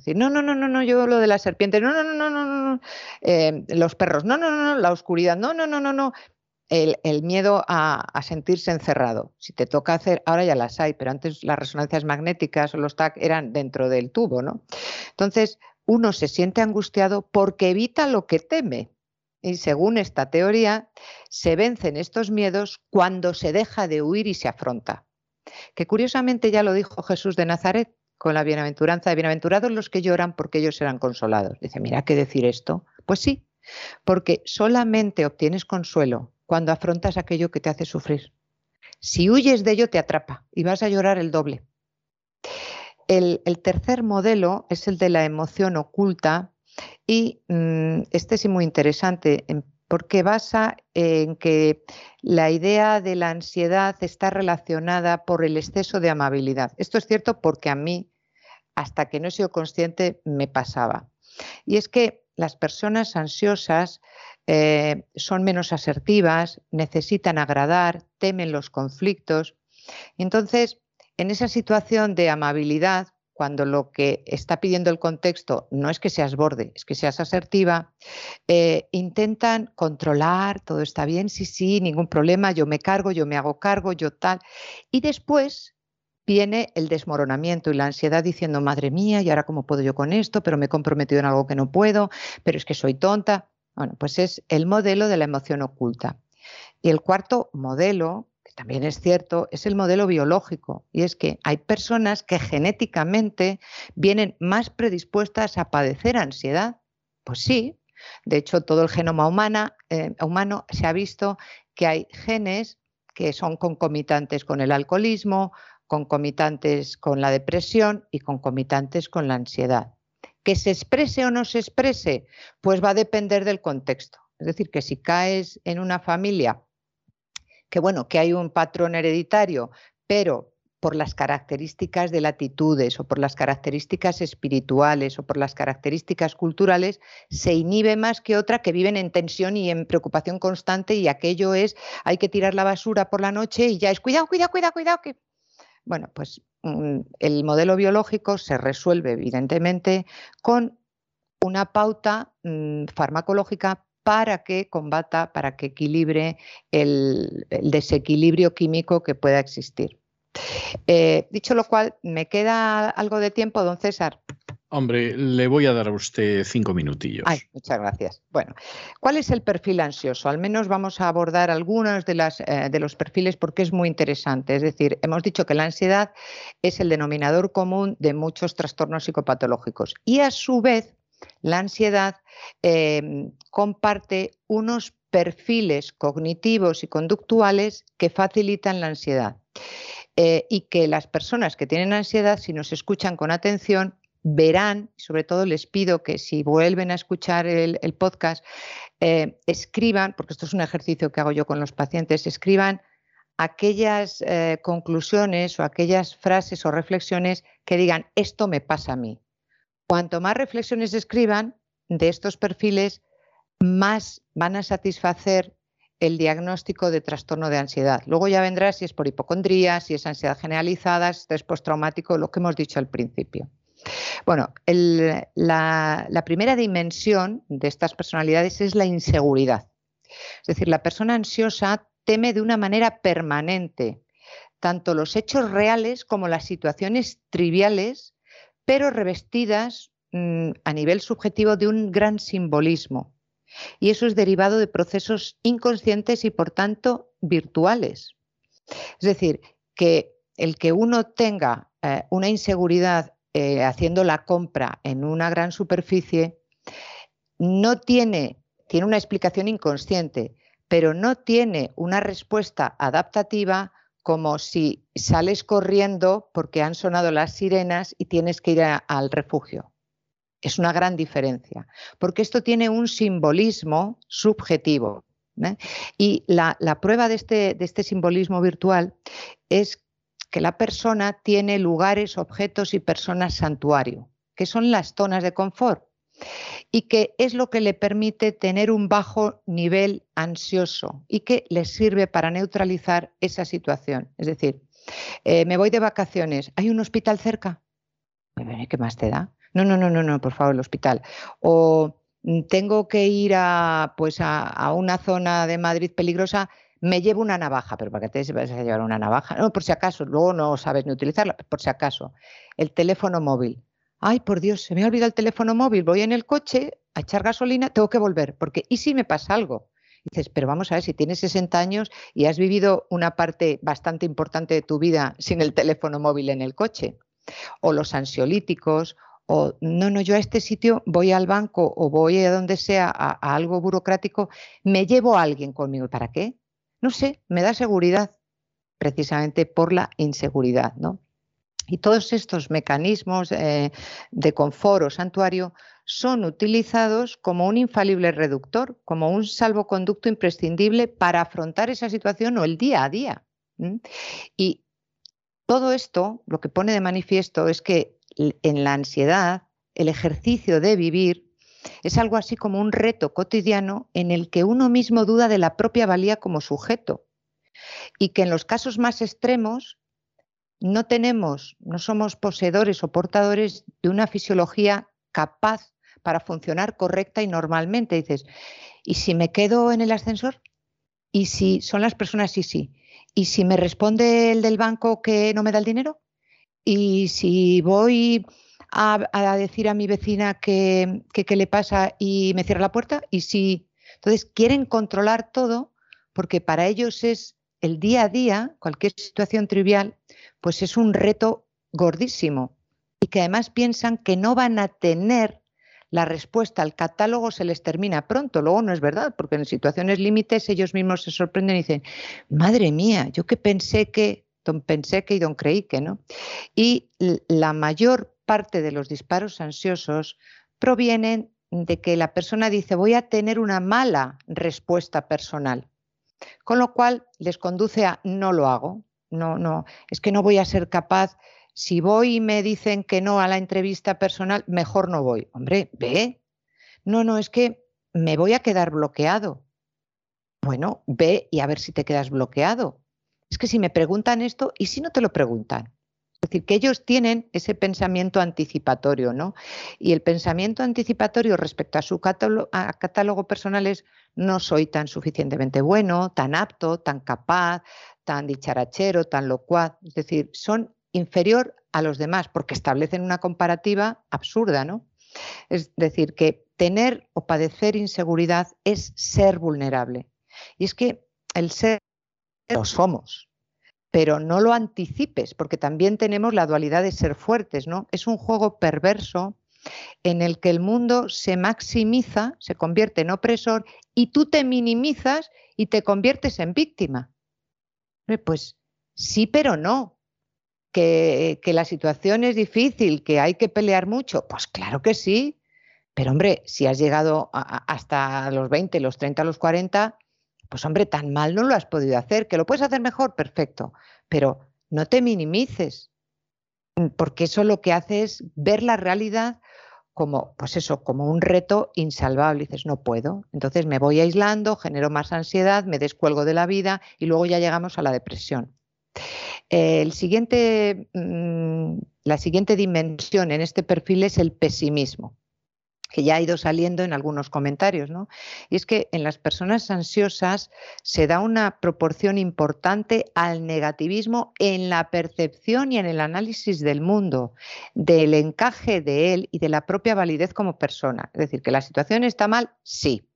decir, no, no, no, no, no, yo lo de la serpiente, no, no, no, no, no, no, eh, los perros, no, no, no, no, la oscuridad, no, no, no, no, no. El, el miedo a, a, sentirse encerrado. Si te toca hacer, ahora ya las hay, pero antes las resonancias magnéticas o los TAC eran dentro del tubo, ¿no? Entonces, uno se siente angustiado porque evita lo que teme. Y según esta teoría, se vencen estos miedos cuando se deja de huir y se afronta. Que curiosamente ya lo dijo Jesús de Nazaret, con la bienaventuranza de bienaventurados los que lloran porque ellos serán consolados. Dice, mira, ¿qué decir esto? Pues sí, porque solamente obtienes consuelo cuando afrontas aquello que te hace sufrir. Si huyes de ello, te atrapa y vas a llorar el doble. El, tercer modelo es el de la emoción oculta y mm, este es muy interesante porque basa en que la idea de la ansiedad está relacionada por el exceso de amabilidad. Esto es cierto porque a mí, hasta que no he sido consciente, me pasaba. Y es que las personas ansiosas eh, son menos asertivas, necesitan agradar, temen los conflictos. Entonces, en esa situación de amabilidad, cuando lo que está pidiendo el contexto no es que seas borde, es que seas asertiva, eh, intentan controlar, todo está bien, sí, sí, ningún problema, yo me cargo, yo me hago cargo, yo tal. Y después viene el desmoronamiento y la ansiedad diciendo, madre mía, ¿y ahora cómo puedo yo con esto? Pero me he comprometido en algo que no puedo, pero es que soy tonta. Bueno, pues es el modelo de la emoción oculta. Y el cuarto modelo, también es cierto, es el modelo biológico. Y es que hay personas que genéticamente vienen más predispuestas a padecer ansiedad. Pues sí. De hecho, todo el genoma eh, humano se ha visto que hay genes que son concomitantes con el alcoholismo, concomitantes con la depresión y concomitantes con la ansiedad. Que se exprese o no se exprese, pues va a depender del contexto. Es decir, que si caes en una familia que bueno, que hay un patrón hereditario, pero por las características de latitudes o por las características espirituales o por las características culturales, se inhibe más que otra que viven en tensión y en preocupación constante y aquello es, hay que tirar la basura por la noche y ya es, cuidado, cuidado, cuidado, cuidado. Que... Bueno, pues mm, el modelo biológico se resuelve evidentemente con una pauta mm, farmacológica para que combata, para que equilibre el, desequilibrio químico que pueda existir. Eh, dicho lo cual, me queda algo de tiempo, don César. Hombre, le voy a dar a usted cinco minutillos. Ay, muchas gracias. Bueno, ¿cuál es el perfil ansioso? Al menos vamos a abordar algunos de, las, eh, de los perfiles porque es muy interesante. Es decir, hemos dicho que la ansiedad es el denominador común de muchos trastornos psicopatológicos y a su vez la ansiedad em, comparte unos perfiles cognitivos y conductuales que facilitan la ansiedad. Eh, y que las personas que tienen ansiedad, si nos escuchan con atención, verán, sobre todo les pido que si vuelven a escuchar el, podcast, eh, escriban, porque esto es un ejercicio que hago yo con los pacientes, escriban aquellas eh, conclusiones o aquellas frases o reflexiones que digan, esto me pasa a mí. Cuanto más reflexiones escriban de estos perfiles, más van a satisfacer el diagnóstico de trastorno de ansiedad. Luego ya vendrá si es por hipocondría, si es ansiedad generalizada, si es postraumático, lo que hemos dicho al principio. Bueno, la, la primera dimensión de estas personalidades es la inseguridad. Es decir, la persona ansiosa teme de una manera permanente tanto los hechos reales como las situaciones triviales pero revestidas mm, a nivel subjetivo de un gran simbolismo. Y eso es derivado de procesos inconscientes y, por tanto, virtuales. Es decir, que el que uno tenga eh, una inseguridad eh, haciendo la compra en una gran superficie no tiene, tiene una explicación inconsciente, pero no tiene una respuesta adaptativa como si sales corriendo porque han sonado las sirenas y tienes que ir al refugio. Es una gran diferencia, porque esto tiene un simbolismo subjetivo. ¿eh? Y la, prueba este, de este simbolismo virtual es que la persona tiene lugares, objetos y personas santuario, que son las zonas de confort y que es lo que le permite tener un bajo nivel ansioso y que le sirve para neutralizar esa situación. Es decir, eh, me voy de vacaciones, ¿hay un hospital cerca? ¿Qué más te da? No, no, no, no, no, por favor, el hospital. O mm, tengo que ir a, pues a, una zona de Madrid peligrosa, me llevo una navaja, pero ¿para qué te vas a llevar una navaja? No, por si acaso, luego no sabes ni utilizarla, por si acaso. El teléfono móvil ay, por Dios, se me ha olvidado el teléfono móvil, voy en el coche a echar gasolina, tengo que volver, porque ¿y si me pasa algo? dices, pero vamos a ver, si tienes 60 años y has vivido una parte bastante importante de tu vida sin el teléfono móvil en el coche, o los ansiolíticos, o no, no, yo a este sitio voy al banco o voy a donde sea a, a algo burocrático, me llevo a alguien conmigo. ¿Para qué? No sé, me da seguridad, precisamente por la inseguridad, ¿no? Y todos estos mecanismos eh, de confort o santuario son utilizados como un infalible reductor, como un salvoconducto imprescindible para afrontar esa situación o el día a día. Y todo esto lo que pone de manifiesto es que en la ansiedad el ejercicio de vivir es algo así como un reto cotidiano en el que uno mismo duda de la propia valía como sujeto y que en los casos más extremos no tenemos, no somos poseedores o portadores de una fisiología capaz para funcionar correcta y normalmente. Dices, ¿y si me quedo en el ascensor? ¿Y si son las personas? y sí. ¿Y si me responde el del banco que no me da el dinero? ¿Y si voy a, decir a mi vecina que, qué le pasa y me cierra la puerta? ¿Y si... Entonces quieren controlar todo porque para ellos es el día a día, cualquier situación trivial, pues es un reto gordísimo y que además piensan que no van a tener la respuesta al catálogo se les termina pronto. Luego no es verdad, porque en situaciones límites ellos mismos se sorprenden y dicen, madre mía, yo que pensé que, don pensé que y don creí que, ¿no? Y la mayor parte de los disparos ansiosos provienen de que la persona dice, voy a tener una mala respuesta personal, con lo cual les conduce a no lo hago, no, no, es que no voy a ser capaz si voy y me dicen que no a la entrevista personal, mejor no voy. Hombre, ve. No, no, es que me voy a quedar bloqueado. Bueno, ve y a ver si te quedas bloqueado. Es que si me preguntan esto, ¿y si no te lo preguntan? Es decir, que ellos tienen ese pensamiento anticipatorio, ¿no? Y el pensamiento anticipatorio respecto a su catálogo, catálogo personal es no soy tan suficientemente bueno, tan apto, tan capaz, tan dicharachero, tan locuaz. Es decir, son inferior a los demás, porque establecen una comparativa absurda, ¿no? Es decir, que tener o padecer inseguridad es ser vulnerable. Y es que el ser lo somos, pero no lo anticipes, porque también tenemos la dualidad de ser fuertes, ¿no? Es un juego perverso en el que el mundo se maximiza, se convierte en opresor y tú te minimizas y te conviertes en víctima. Pues sí, pero no que, la situación es difícil, que hay que pelear mucho, pues claro que sí. Pero hombre, si has llegado hasta los 20, los 30, los 40, pues hombre, tan mal no lo has podido hacer. Que lo puedes hacer mejor, perfecto. Pero no te minimices, porque eso lo que hace es ver la realidad como, pues eso, como un reto insalvable. dices, no puedo. Entonces me voy aislando, genero más ansiedad, me descuelgo de la vida y luego ya llegamos a la depresión. Mm, la siguiente dimensión en este perfil es el pesimismo que ya ha ido saliendo en algunos comentarios, ¿no? Y es que en las personas ansiosas se da una proporción importante al negativismo en la percepción y en el análisis del mundo, del encaje de él y de la propia validez como persona. Es decir, que la situación está mal, sí,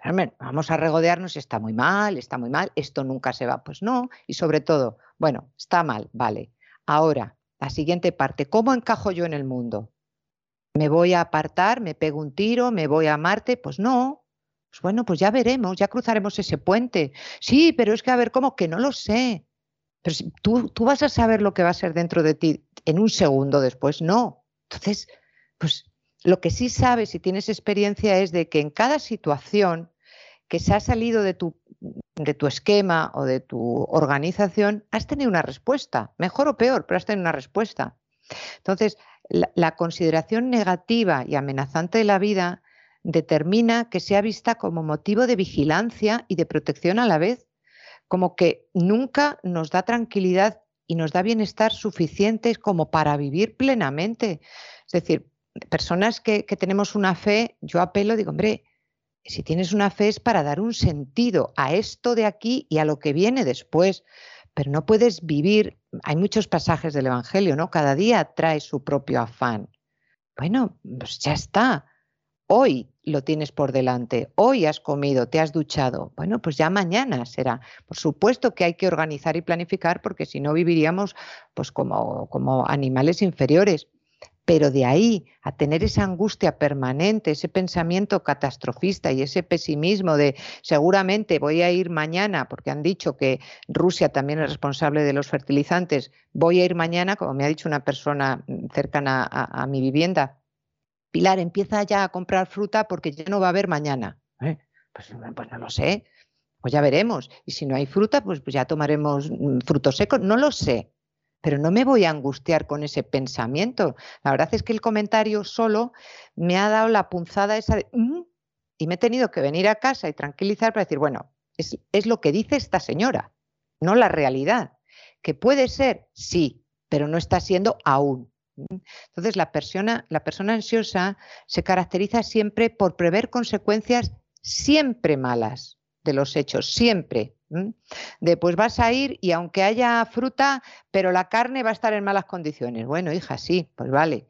pero vamos a regodearnos, está muy mal, está muy mal, esto nunca se va. Pues no, y sobre todo, bueno, está mal, vale. Ahora, la siguiente parte, ¿cómo encajo yo en el mundo? ¿Me voy a apartar, me pego un tiro, me voy a Marte? Pues no. Pues bueno, pues ya veremos, ya cruzaremos ese puente. Sí, pero es que a ver, ¿cómo? Que no lo sé. Pero tú, tú vas a saber lo que va a ser dentro de ti en un segundo después, no. Entonces, pues lo que sí sabes si tienes experiencia es de que en cada situación que se ha salido de tu, de tu esquema o de tu organización, has tenido una respuesta, mejor o peor, pero has tenido una respuesta. Entonces, la, consideración negativa y amenazante de la vida determina que sea vista como motivo de vigilancia y de protección a la vez, como que nunca nos da tranquilidad y nos da bienestar suficientes como para vivir plenamente. Es decir, personas que, tenemos una fe, yo apelo, digo, hombre, si tienes una fe es para dar un sentido a esto de aquí y a lo que viene después, pero no puedes vivir, hay muchos pasajes del Evangelio, ¿no? Cada día trae su propio afán. Bueno, pues ya está. Hoy lo tienes por delante, hoy has comido, te has duchado. Bueno, pues ya mañana será. Por supuesto que hay que organizar y planificar porque si no viviríamos pues como, como animales inferiores. Pero de ahí a tener esa angustia permanente, ese pensamiento catastrofista y ese pesimismo de seguramente voy a ir mañana, porque han dicho que Rusia también es responsable de los fertilizantes, voy a ir mañana, como me ha dicho una persona cercana a, mi vivienda, Pilar, empieza ya a comprar fruta porque ya no va a haber mañana. ¿Eh? Pues, pues, no lo sé, pues ya veremos. Y si no hay fruta, pues, pues ya tomaremos mm, frutos secos, no lo sé pero no me voy a angustiar con ese pensamiento. La verdad es que el comentario solo me ha dado la punzada esa de, mm", y me he tenido que venir a casa y tranquilizar para decir, bueno, es, lo que dice esta señora, no la realidad. ¿Que puede ser? Sí, pero no está siendo aún. Entonces, la persona ansiosa se caracteriza siempre por prever consecuencias siempre malas de los hechos, siempre. De pues vas a ir y aunque haya fruta, pero la carne va a estar en malas condiciones. Bueno, hija, sí, pues vale.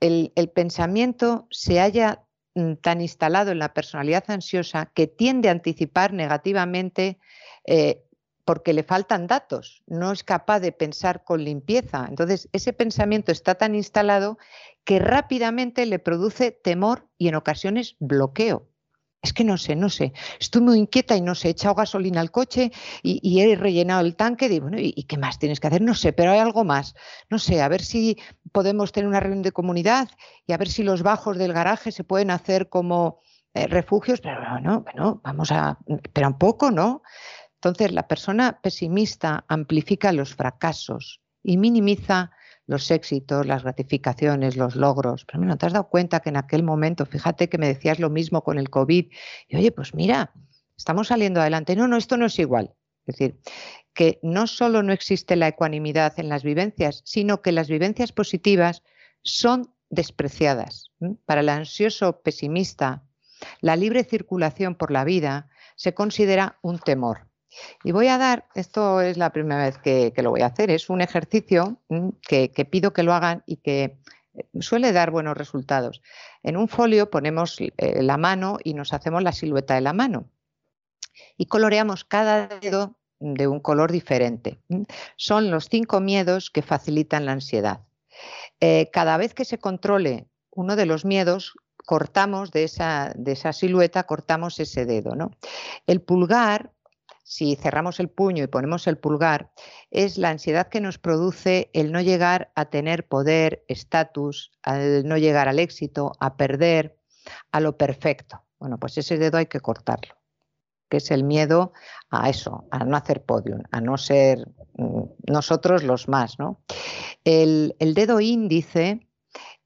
El, pensamiento se haya mm, tan instalado en la personalidad ansiosa que tiende a anticipar negativamente eh, porque le faltan datos, no es capaz de pensar con limpieza. Entonces, ese pensamiento está tan instalado que rápidamente le produce temor y en ocasiones bloqueo. Es que no sé, no sé, estoy muy inquieta y no sé, he echado gasolina al coche y, he rellenado el tanque. Digo, bueno, ¿y, qué más tienes que hacer? No sé, pero hay algo más. No sé, a ver si podemos tener una reunión de comunidad y a ver si los bajos del garaje se pueden hacer como eh, refugios, pero no, bueno, vamos a, pero un poco, ¿no? Entonces, la persona pesimista amplifica los fracasos y minimiza los éxitos, las gratificaciones, los logros. Pero ¿no te has dado cuenta que en aquel momento, fíjate que me decías lo mismo con el COVID, y oye, pues mira, estamos saliendo adelante. No, no, esto no es igual. Es decir, que no solo no existe la ecuanimidad en las vivencias, sino que las vivencias positivas son despreciadas. Para el ansioso pesimista, la libre circulación por la vida se considera un temor. Y voy a dar, esto es la primera vez que, lo voy a hacer, es un ejercicio mm, que, pido que lo hagan y que eh, suele dar buenos resultados. En un folio ponemos eh, la mano y nos hacemos la silueta de la mano y coloreamos cada dedo de un color diferente. Son los cinco miedos que facilitan la ansiedad. Eh, cada vez que se controle uno de los miedos, cortamos de esa, de esa silueta, cortamos ese dedo. ¿no? El pulgar si cerramos el puño y ponemos el pulgar, es la ansiedad que nos produce el no llegar a tener poder, estatus, al no llegar al éxito, a perder, a lo perfecto. Bueno, pues ese dedo hay que cortarlo, que es el miedo a eso, a no hacer podium, a no ser mm, nosotros los más. ¿no? El, el dedo índice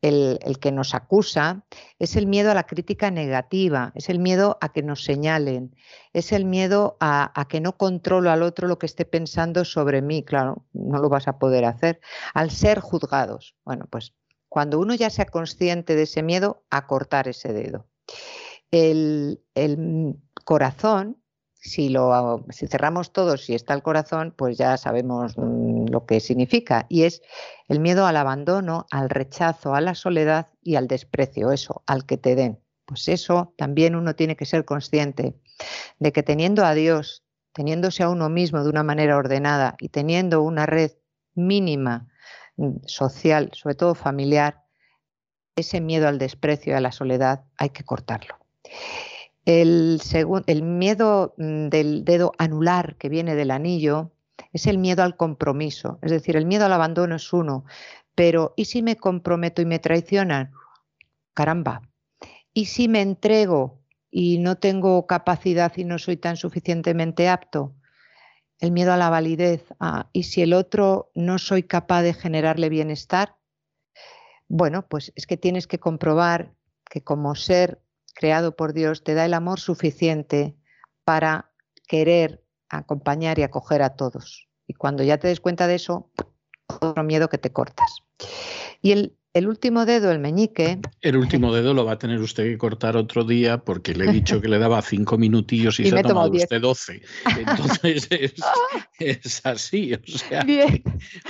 el, que nos acusa, es el miedo a la crítica negativa, es el miedo a que nos señalen, es el miedo a, que no controlo al otro lo que esté pensando sobre mí. Claro, no lo vas a poder hacer. Al ser juzgados. Bueno, pues cuando uno ya sea consciente de ese miedo, a cortar ese dedo. El corazón si, lo, si cerramos todo, si está el corazón, pues ya sabemos mm, lo que significa. Y es el miedo al abandono, al rechazo, a la soledad y al desprecio, eso, al que te den. Pues eso también uno tiene que ser consciente de que teniendo a Dios, teniéndose a uno mismo de una manera ordenada y teniendo una red mínima mm, social, sobre todo familiar, ese miedo al desprecio y a la soledad hay que cortarlo. El, el miedo mm, del dedo anular que viene del anillo es el miedo al compromiso, es decir, el miedo al abandono es uno, pero ¿y si me comprometo y me traicionan? Caramba, ¿y si me entrego y no tengo capacidad y no soy tan suficientemente apto? El miedo a la validez, ¿y si el otro no soy capaz de generarle bienestar? Bueno, pues es que tienes que comprobar que como ser creado por Dios te da el amor suficiente para querer acompañar y acoger a todos. Y cuando ya te des cuenta de eso, otro miedo que te cortas. Y el, el último dedo, el meñique. El último dedo lo va a tener usted que cortar otro día porque le he dicho que le daba cinco minutillos y, se ha tomado usted doce. Entonces es, así. O sea, que,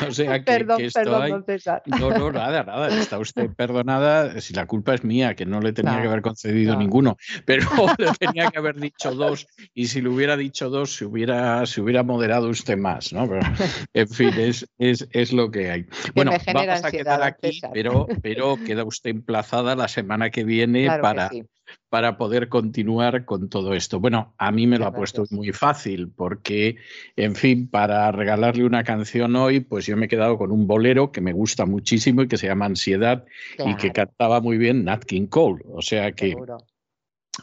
o sea que, perdón, esto perdón, No, no, nada, nada. Está usted perdonada si la culpa es mía, que no le tenía que haber concedido ninguno, pero le tenía que haber dicho dos y si le hubiera dicho dos se hubiera, se hubiera moderado usted más. ¿no? Pero, en fin, es, es, es lo que hay. Bueno, vamos a quedar aquí, pero pero, queda usted emplazada la semana que viene para, para poder continuar con todo esto. Bueno, a mí me lo ha puesto muy fácil porque, en fin, para regalarle una canción hoy, pues yo me he quedado con un bolero que me gusta muchísimo y que se llama Ansiedad y que cantaba muy bien Nat King Cole. O sea que...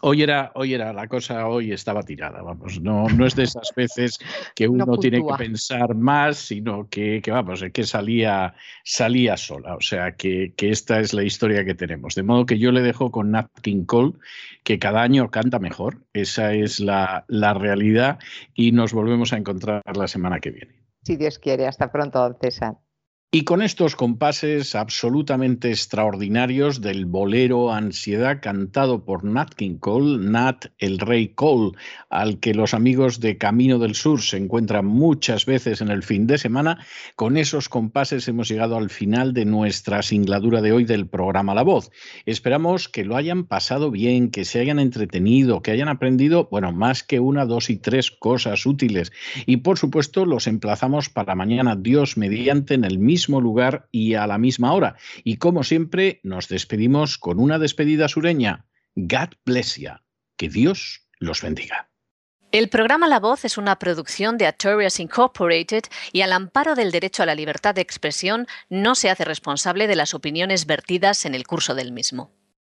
Hoy era, hoy era, la cosa hoy estaba tirada, vamos, no, no es de esas veces que uno tiene que pensar más, sino que, que vamos, que salía, salía sola, o sea que, que, esta es la historia que tenemos. De modo que yo le dejo con Nat King Cole, que cada año canta mejor, esa es la, la realidad, y nos volvemos a encontrar la semana que viene. Si Dios quiere, hasta pronto, César. Y con estos compases absolutamente extraordinarios del bolero Ansiedad cantado por Nat King Cole, Nat el Rey Cole, al que los amigos de Camino del Sur se encuentran muchas veces en el fin de semana, con esos compases hemos llegado al final de nuestra singladura de hoy del programa La Voz. Esperamos que lo hayan pasado bien, que se hayan entretenido, que hayan aprendido, bueno, más que una, dos y tres cosas útiles. Y por supuesto los emplazamos para mañana, Dios mediante, en el mismo lugar y a la misma hora. Y como siempre, nos despedimos con una despedida sureña. God bless you. Que Dios los bendiga. El programa La Voz es una producción de Artorias Incorporated y al amparo del derecho a la libertad de expresión no se hace responsable de las opiniones vertidas en el curso del mismo.